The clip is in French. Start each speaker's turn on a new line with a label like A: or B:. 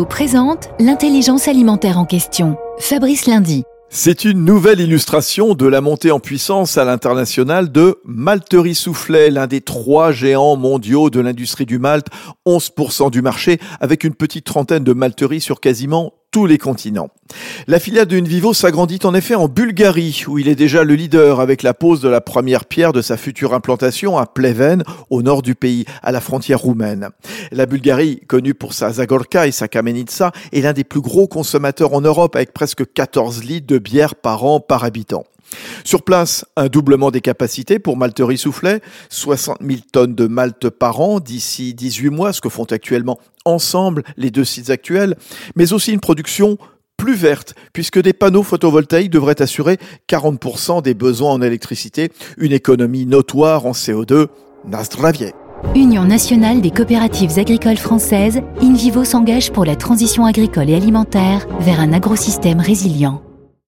A: Présente l'intelligence alimentaire en question. Fabrice Lundi.
B: C'est une nouvelle illustration de la montée en puissance à l'international de Malterie Soufflet, l'un des trois géants mondiaux de l'industrie du malt, 11% du marché, avec une petite trentaine de malteries sur quasiment tous les continents. La filiale de Vivo s'agrandit en effet en Bulgarie, où il est déjà le leader avec la pose de la première pierre de sa future implantation à Pleven, au nord du pays, à la frontière roumaine. La Bulgarie, connue pour sa Zagorka et sa Kamenitsa, est l'un des plus gros consommateurs en Europe avec presque 14 litres de bière par an par habitant. Sur place, un doublement des capacités pour Malterie Soufflet, 60 000 tonnes de malt par an d'ici 18 mois, ce que font actuellement ensemble les deux sites actuels, mais aussi une production plus verte, puisque des panneaux photovoltaïques devraient assurer 40% des besoins en électricité, une économie notoire en CO2. Nazdravie.
A: Union nationale des coopératives agricoles françaises, InVivo s'engage pour la transition agricole et alimentaire vers un agrosystème résilient.